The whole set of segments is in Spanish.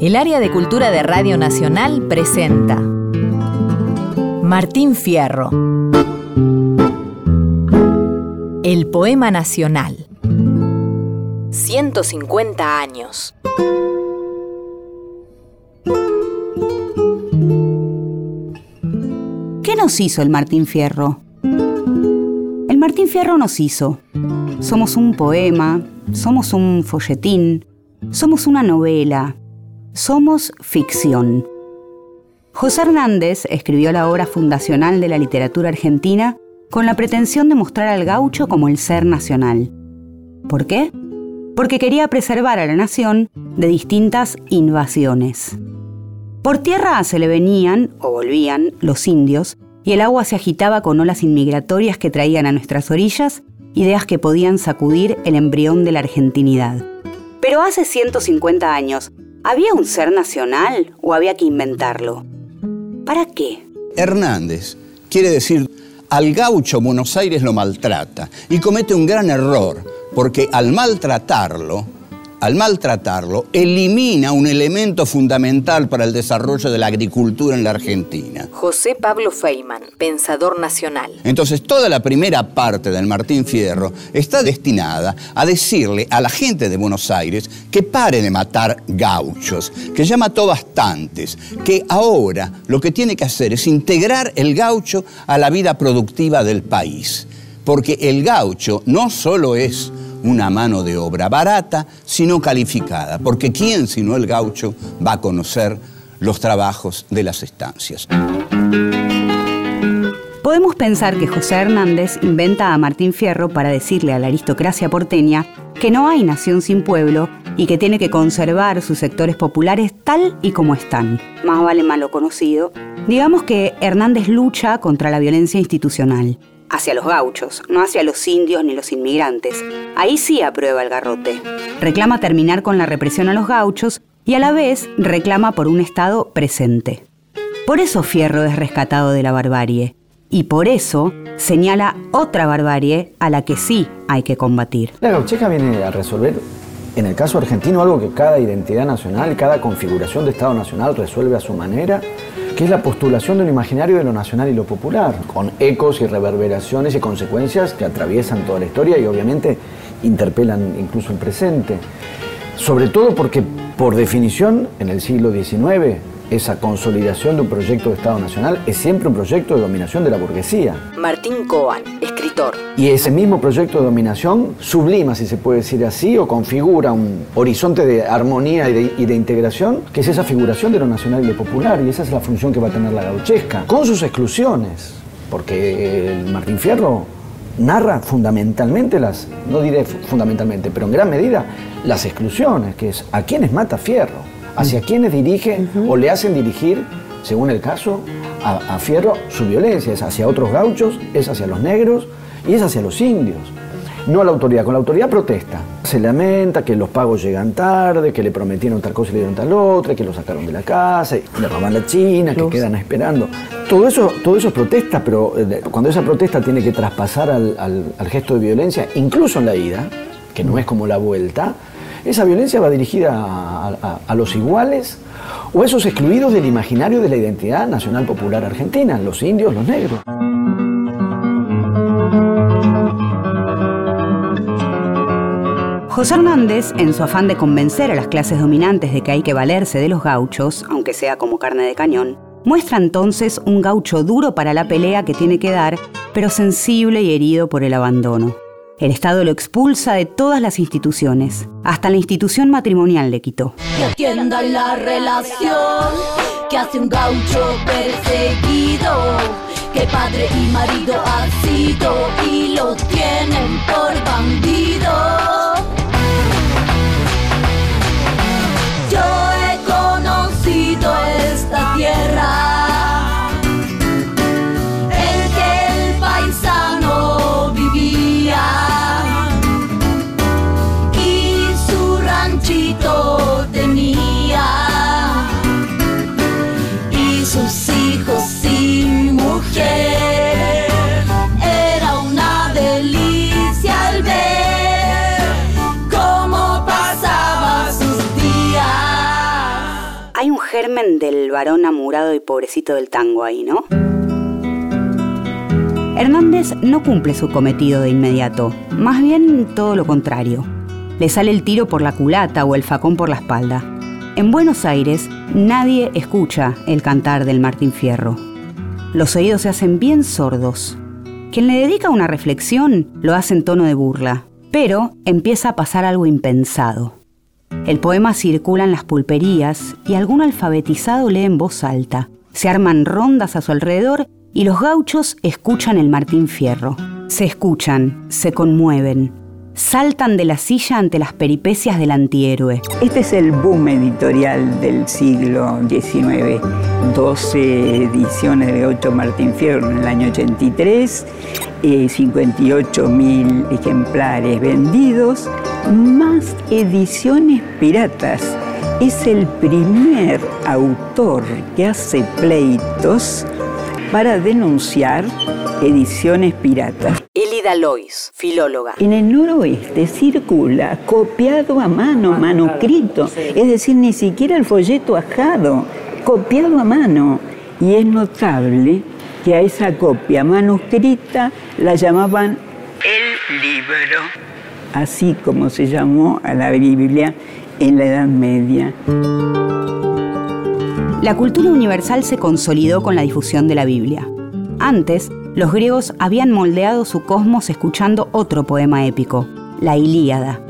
El área de cultura de Radio Nacional presenta Martín Fierro. El poema nacional. 150 años. ¿Qué nos hizo el Martín Fierro? Fierro nos hizo. Somos un poema, somos un folletín, somos una novela, somos ficción. José Hernández escribió la obra fundacional de la literatura argentina con la pretensión de mostrar al gaucho como el ser nacional. ¿Por qué? Porque quería preservar a la nación de distintas invasiones. Por tierra se le venían, o volvían, los indios, y el agua se agitaba con olas inmigratorias que traían a nuestras orillas ideas que podían sacudir el embrión de la argentinidad. Pero hace 150 años, ¿había un ser nacional o había que inventarlo? ¿Para qué? Hernández quiere decir, al gaucho Buenos Aires lo maltrata y comete un gran error, porque al maltratarlo, al maltratarlo, elimina un elemento fundamental para el desarrollo de la agricultura en la Argentina. José Pablo Feynman, pensador nacional. Entonces, toda la primera parte del Martín Fierro está destinada a decirle a la gente de Buenos Aires que pare de matar gauchos, que ya mató bastantes, que ahora lo que tiene que hacer es integrar el gaucho a la vida productiva del país. Porque el gaucho no solo es una mano de obra barata, sino calificada, porque ¿quién sino el gaucho va a conocer los trabajos de las estancias? Podemos pensar que José Hernández inventa a Martín Fierro para decirle a la aristocracia porteña que no hay nación sin pueblo y que tiene que conservar sus sectores populares tal y como están. Más vale malo conocido. Digamos que Hernández lucha contra la violencia institucional hacia los gauchos, no hacia los indios ni los inmigrantes. Ahí sí aprueba el garrote. Reclama terminar con la represión a los gauchos y a la vez reclama por un Estado presente. Por eso Fierro es rescatado de la barbarie y por eso señala otra barbarie a la que sí hay que combatir. La gaucheca viene a resolver, en el caso argentino, algo que cada identidad nacional, cada configuración de Estado nacional resuelve a su manera que es la postulación de un imaginario de lo nacional y lo popular, con ecos y reverberaciones y consecuencias que atraviesan toda la historia y obviamente interpelan incluso el presente. Sobre todo porque, por definición, en el siglo XIX, esa consolidación de un proyecto de Estado Nacional es siempre un proyecto de dominación de la burguesía. Martín Coan, Y ese mismo proyecto de dominación sublima, si se puede decir así, o configura un horizonte de armonía y de, integración, que es esa figuración de lo nacional y lo popular, y esa es la función que va a tener la gauchesca, con sus exclusiones, porque el Martín Fierro narra fundamentalmente las, no diré fundamentalmente, pero en gran medida, las exclusiones, que es a quienes mata Fierro hacia quienes dirigen o le hacen dirigir, según el caso, a, Fierro su violencia. Es hacia otros gauchos, es hacia los negros y es hacia los indios. No a la autoridad, con la autoridad protesta. Se lamenta que los pagos llegan tarde, que le prometieron tal cosa y le dieron tal otra, que lo sacaron de la casa, le roban la china, que quedan esperando. Todo eso, todo eso es protesta, pero eh, cuando esa protesta tiene que traspasar al, al gesto de violencia, incluso en la ida, que no es como la vuelta, esa violencia va dirigida a, los iguales o a esos excluidos del imaginario de la identidad nacional popular argentina, los indios, los negros. José Hernández, en su afán de convencer a las clases dominantes de que hay que valerse de los gauchos, aunque sea como carne de cañón, muestra entonces un gaucho duro para la pelea que tiene que dar, pero sensible y herido por el abandono. El Estado lo expulsa de todas las instituciones, hasta la institución matrimonial le quitó. Que atiendan la relación que hace un gaucho perseguido, que padre y marido ha sido y lo tienen por bandido. Del varón amurado y pobrecito del tango ahí, ¿no? Hernández no cumple su cometido de inmediato, más bien todo lo contrario. Le sale el tiro por la culata o el facón por la espalda. En Buenos Aires nadie escucha el cantar del Martín Fierro. Los oídos se hacen bien sordos. Quien le dedica una reflexión lo hace en tono de burla, pero empieza a pasar algo impensado. El poema circula en las pulperías y algún alfabetizado lee en voz alta. Se arman rondas a su alrededor y los gauchos escuchan el Martín Fierro. Se escuchan, se conmueven, saltan de la silla ante las peripecias del antihéroe. Este es el boom editorial del siglo XIX. 12 ediciones de Gaucho Martín Fierro en el año 83, 58 mil ejemplares vendidos, más ediciones piratas. Es el primer autor que hace pleitos para denunciar ediciones piratas. Lois, filóloga. En el noroeste circula copiado a mano, manuscrito, es decir, ni siquiera el folleto ajado, copiado a mano. Y es notable que a esa copia manuscrita la llamaban el libro, así como se llamó a la Biblia en la Edad Media. La cultura universal se consolidó con la difusión de la Biblia. Antes, los griegos habían moldeado su cosmos escuchando otro poema épico, la Ilíada.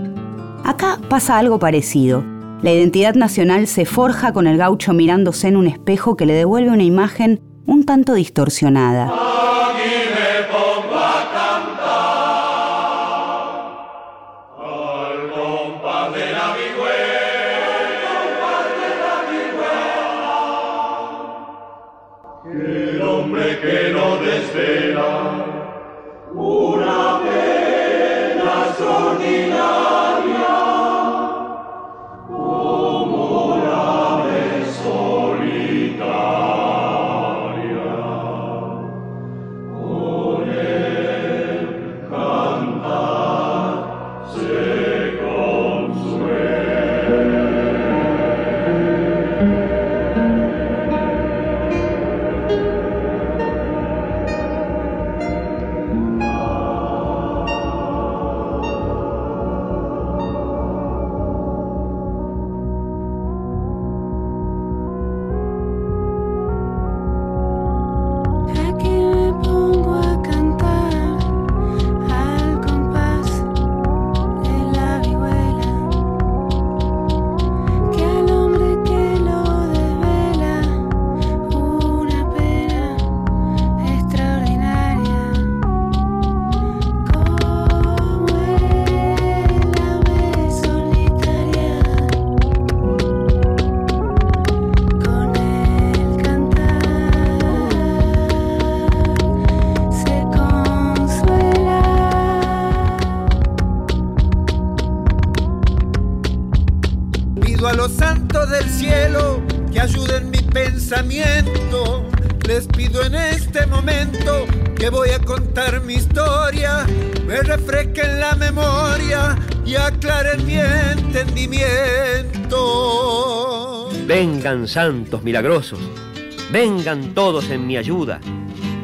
Acá pasa algo parecido. La identidad nacional se forja con el gaucho mirándose en un espejo que le devuelve una imagen un tanto distorsionada. Aquí los santos del cielo que ayuden mi pensamiento. Les pido en este momento que voy a contar mi historia, me refresquen la memoria y aclaren mi entendimiento. Vengan santos milagrosos, vengan todos en mi ayuda,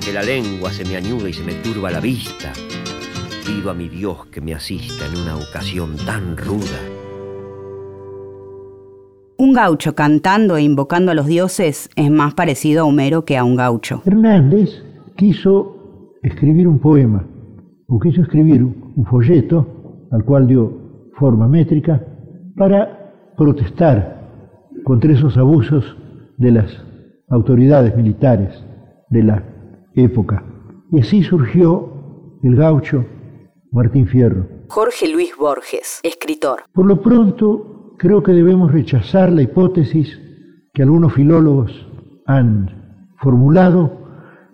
que la lengua se me añuda y se me turba la vista. Pido a mi Dios que me asista en una ocasión tan ruda. Un gaucho cantando e invocando a los dioses es más parecido a Homero que a un gaucho. Hernández quiso escribir un poema, o quiso escribir un folleto al cual dio forma métrica para protestar contra esos abusos de las autoridades militares de la época. Y así surgió el gaucho Martín Fierro. Jorge Luis Borges, escritor. Por lo pronto, creo que debemos rechazar la hipótesis que algunos filólogos han formulado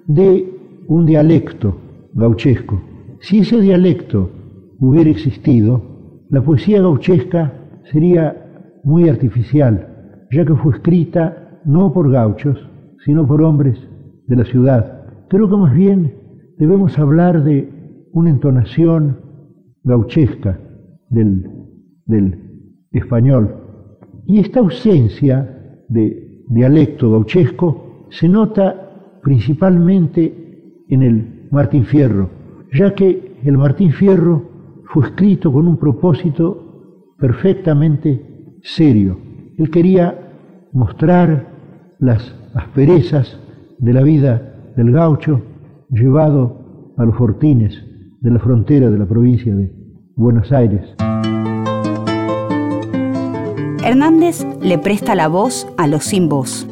de un dialecto gauchesco. Si ese dialecto hubiera existido, la poesía gauchesca sería muy artificial, ya que fue escrita no por gauchos, sino por hombres de la ciudad. Creo que más bien debemos hablar de una entonación gauchesca del, del español. Y esta ausencia de dialecto gauchesco se nota principalmente en el Martín Fierro, ya que el Martín Fierro fue escrito con un propósito perfectamente serio. Él quería mostrar las asperezas de la vida del gaucho llevado a los fortines de la frontera de la provincia de Buenos Aires. Hernández le presta la voz a los sin voz.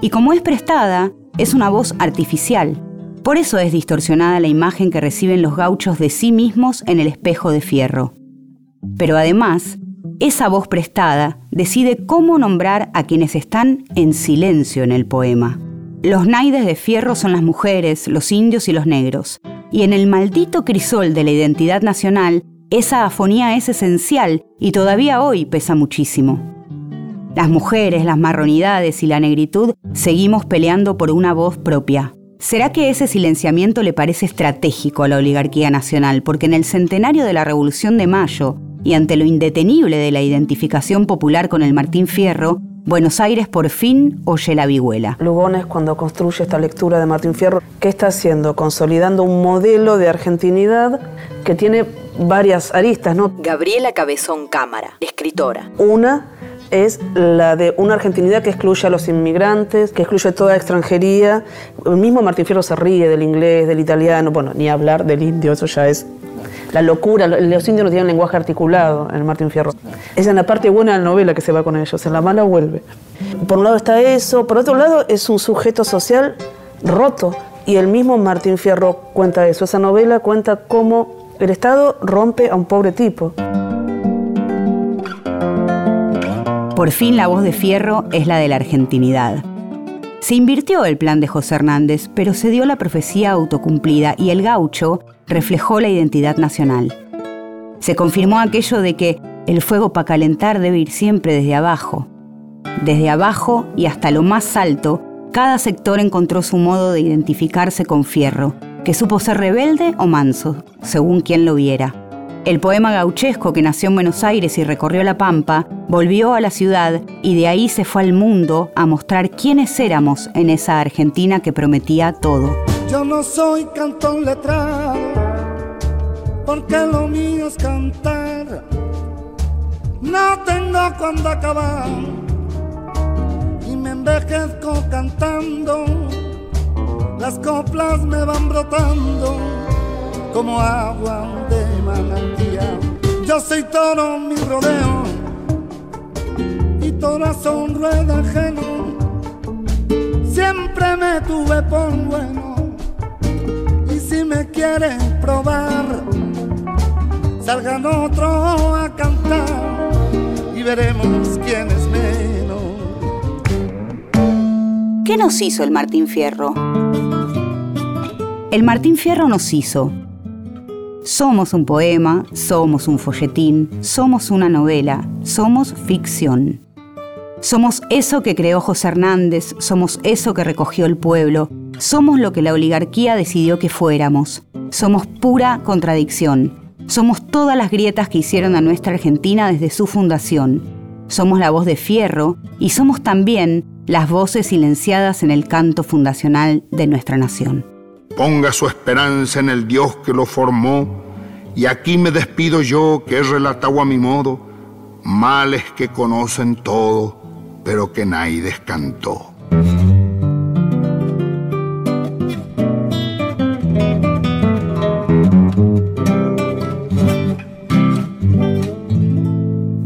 Y como es prestada, es una voz artificial. Por eso es distorsionada la imagen que reciben los gauchos de sí mismos en el espejo de fierro. Pero además, esa voz prestada decide cómo nombrar a quienes están en silencio en el poema. Los naides de fierro son las mujeres, los indios y los negros. Y en el maldito crisol de la identidad nacional, esa afonía es esencial y todavía hoy pesa muchísimo. Las mujeres, las marronidades y la negritud seguimos peleando por una voz propia. ¿Será que ese silenciamiento le parece estratégico a la oligarquía nacional? Porque en el centenario de la Revolución de Mayo y ante lo indetenible de la identificación popular con el Martín Fierro, Buenos Aires por fin oye la vihuela. Lugones, cuando construye esta lectura de Martín Fierro, ¿qué está haciendo? Consolidando un modelo de argentinidad que tiene varias aristas, ¿no? Gabriela Cabezón Cámara, escritora. Una es la de una argentinidad que excluye a los inmigrantes, que excluye toda extranjería. El mismo Martín Fierro se ríe del inglés, del italiano, bueno, ni hablar del indio, eso ya es la locura. Los indios no tienen lenguaje articulado en Martín Fierro. Es en la parte buena de la novela que se va con ellos, en la mala vuelve. Por un lado está eso, por otro lado es un sujeto social roto. Y el mismo Martín Fierro cuenta eso. Esa novela cuenta cómo el Estado rompe a un pobre tipo. Por fin la voz de Fierro es la de la argentinidad. Se invirtió el plan de José Hernández, pero se dio la profecía autocumplida y el gaucho reflejó la identidad nacional. Se confirmó aquello de que el fuego para calentar debe ir siempre desde abajo. Desde abajo y hasta lo más alto, cada sector encontró su modo de identificarse con Fierro, que supo ser rebelde o manso, según quien lo viera. El poema gauchesco que nació en Buenos Aires y recorrió la Pampa, volvió a la ciudad y de ahí se fue al mundo a mostrar quiénes éramos en esa Argentina que prometía todo. Yo no soy cantón porque lo mío es cantar. No tengo cuando acabar y me envejezco cantando. Las coplas me van brotando como agua de manantial. Yo soy toro mi rodeo y todas son rueda ajeno. Siempre me tuve por bueno y si me quieren probar, salgan otro a cantar y veremos quién es menos. ¿Qué nos hizo el Martín Fierro? El Martín Fierro nos hizo somos un poema, somos un folletín, somos una novela, somos ficción. Somos eso que creó José Hernández, somos eso que recogió el pueblo, somos lo que la oligarquía decidió que fuéramos, somos pura contradicción, somos todas las grietas que hicieron a nuestra Argentina desde su fundación, somos la voz de fierro y somos también las voces silenciadas en el canto fundacional de nuestra nación. Ponga su esperanza en el Dios que lo formó, y aquí me despido yo que he relatado a mi modo males que conocen todo, pero que nadie descantó.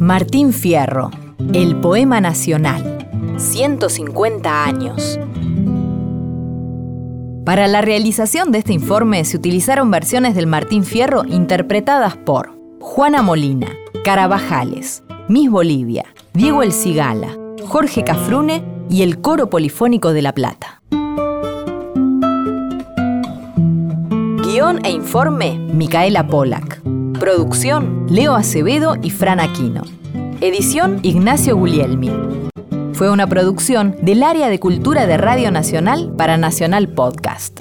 Martín Fierro, el poema nacional. 150 años. Para la realización de este informe se utilizaron versiones del Martín Fierro interpretadas por Juana Molina, Carabajales, Miss Bolivia, Diego El Cigala, Jorge Cafrune y el Coro Polifónico de La Plata. Guión e informe, Micaela Polak. Producción, Leo Acevedo y Fran Aquino. Edición, Ignacio Guglielmi. Fue una producción del Área de Cultura de Radio Nacional para Nacional Podcast.